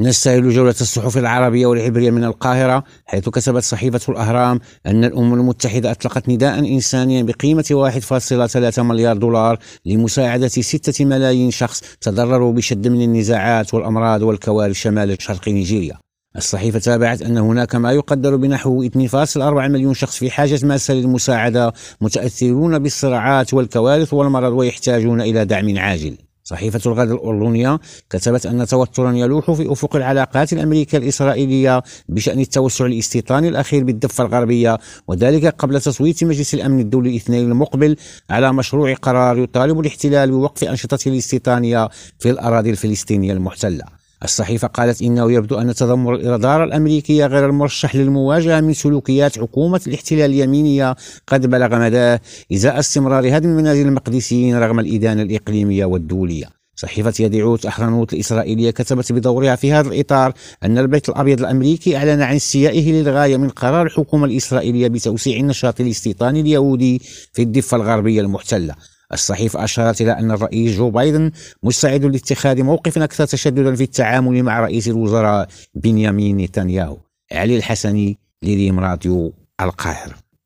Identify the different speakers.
Speaker 1: نستهل جولة الصحف العربية والعبرية من القاهرة حيث كتبت صحيفة الأهرام أن الأمم المتحدة أطلقت نداء إنسانيا بقيمة 1.3 مليار دولار لمساعدة 6 ملايين شخص تضرروا بشد من النزاعات والأمراض والكوارث شمال شرق نيجيريا. الصحيفة تابعت أن هناك ما يقدر بنحو 2.4 مليون شخص في حاجة ماسة للمساعدة متأثرون بالصراعات والكوارث والمرض ويحتاجون إلى دعم عاجل. صحيفة الغد الأردنية كتبت أن توترا يلوح في أفق العلاقات الأمريكية الإسرائيلية بشأن التوسع الاستيطاني الأخير بالضفة الغربية وذلك قبل تصويت مجلس الأمن الدولي الاثنين المقبل على مشروع قرار يطالب الاحتلال بوقف أنشطته الاستيطانية في الأراضي الفلسطينية المحتلة. الصحيفة قالت إنه يبدو أن تذمر الإدارة الأمريكية غير المرشح للمواجهة من سلوكيات حكومة الاحتلال اليمينية. قد بلغ مداه إزاء استمرار هدم منازل المقدسيين رغم الإدانة الإقليمية والدولية. صحيفة يدعوت أحرنوت الإسرائيلية كتبت بدورها في هذا الإطار أن البيت الأبيض الأمريكي أعلن عن استيائه للغاية من قرار الحكومة الإسرائيلية بتوسيع النشاط الاستيطاني اليهودي في الضفة الغربية المحتلة. الصحيفة أشارت إلى أن الرئيس جو بايدن مستعد لاتخاذ موقف أكثر تشددا في التعامل مع رئيس الوزراء بنيامين نتنياهو. علي الحسني لريم راديو القاهرة.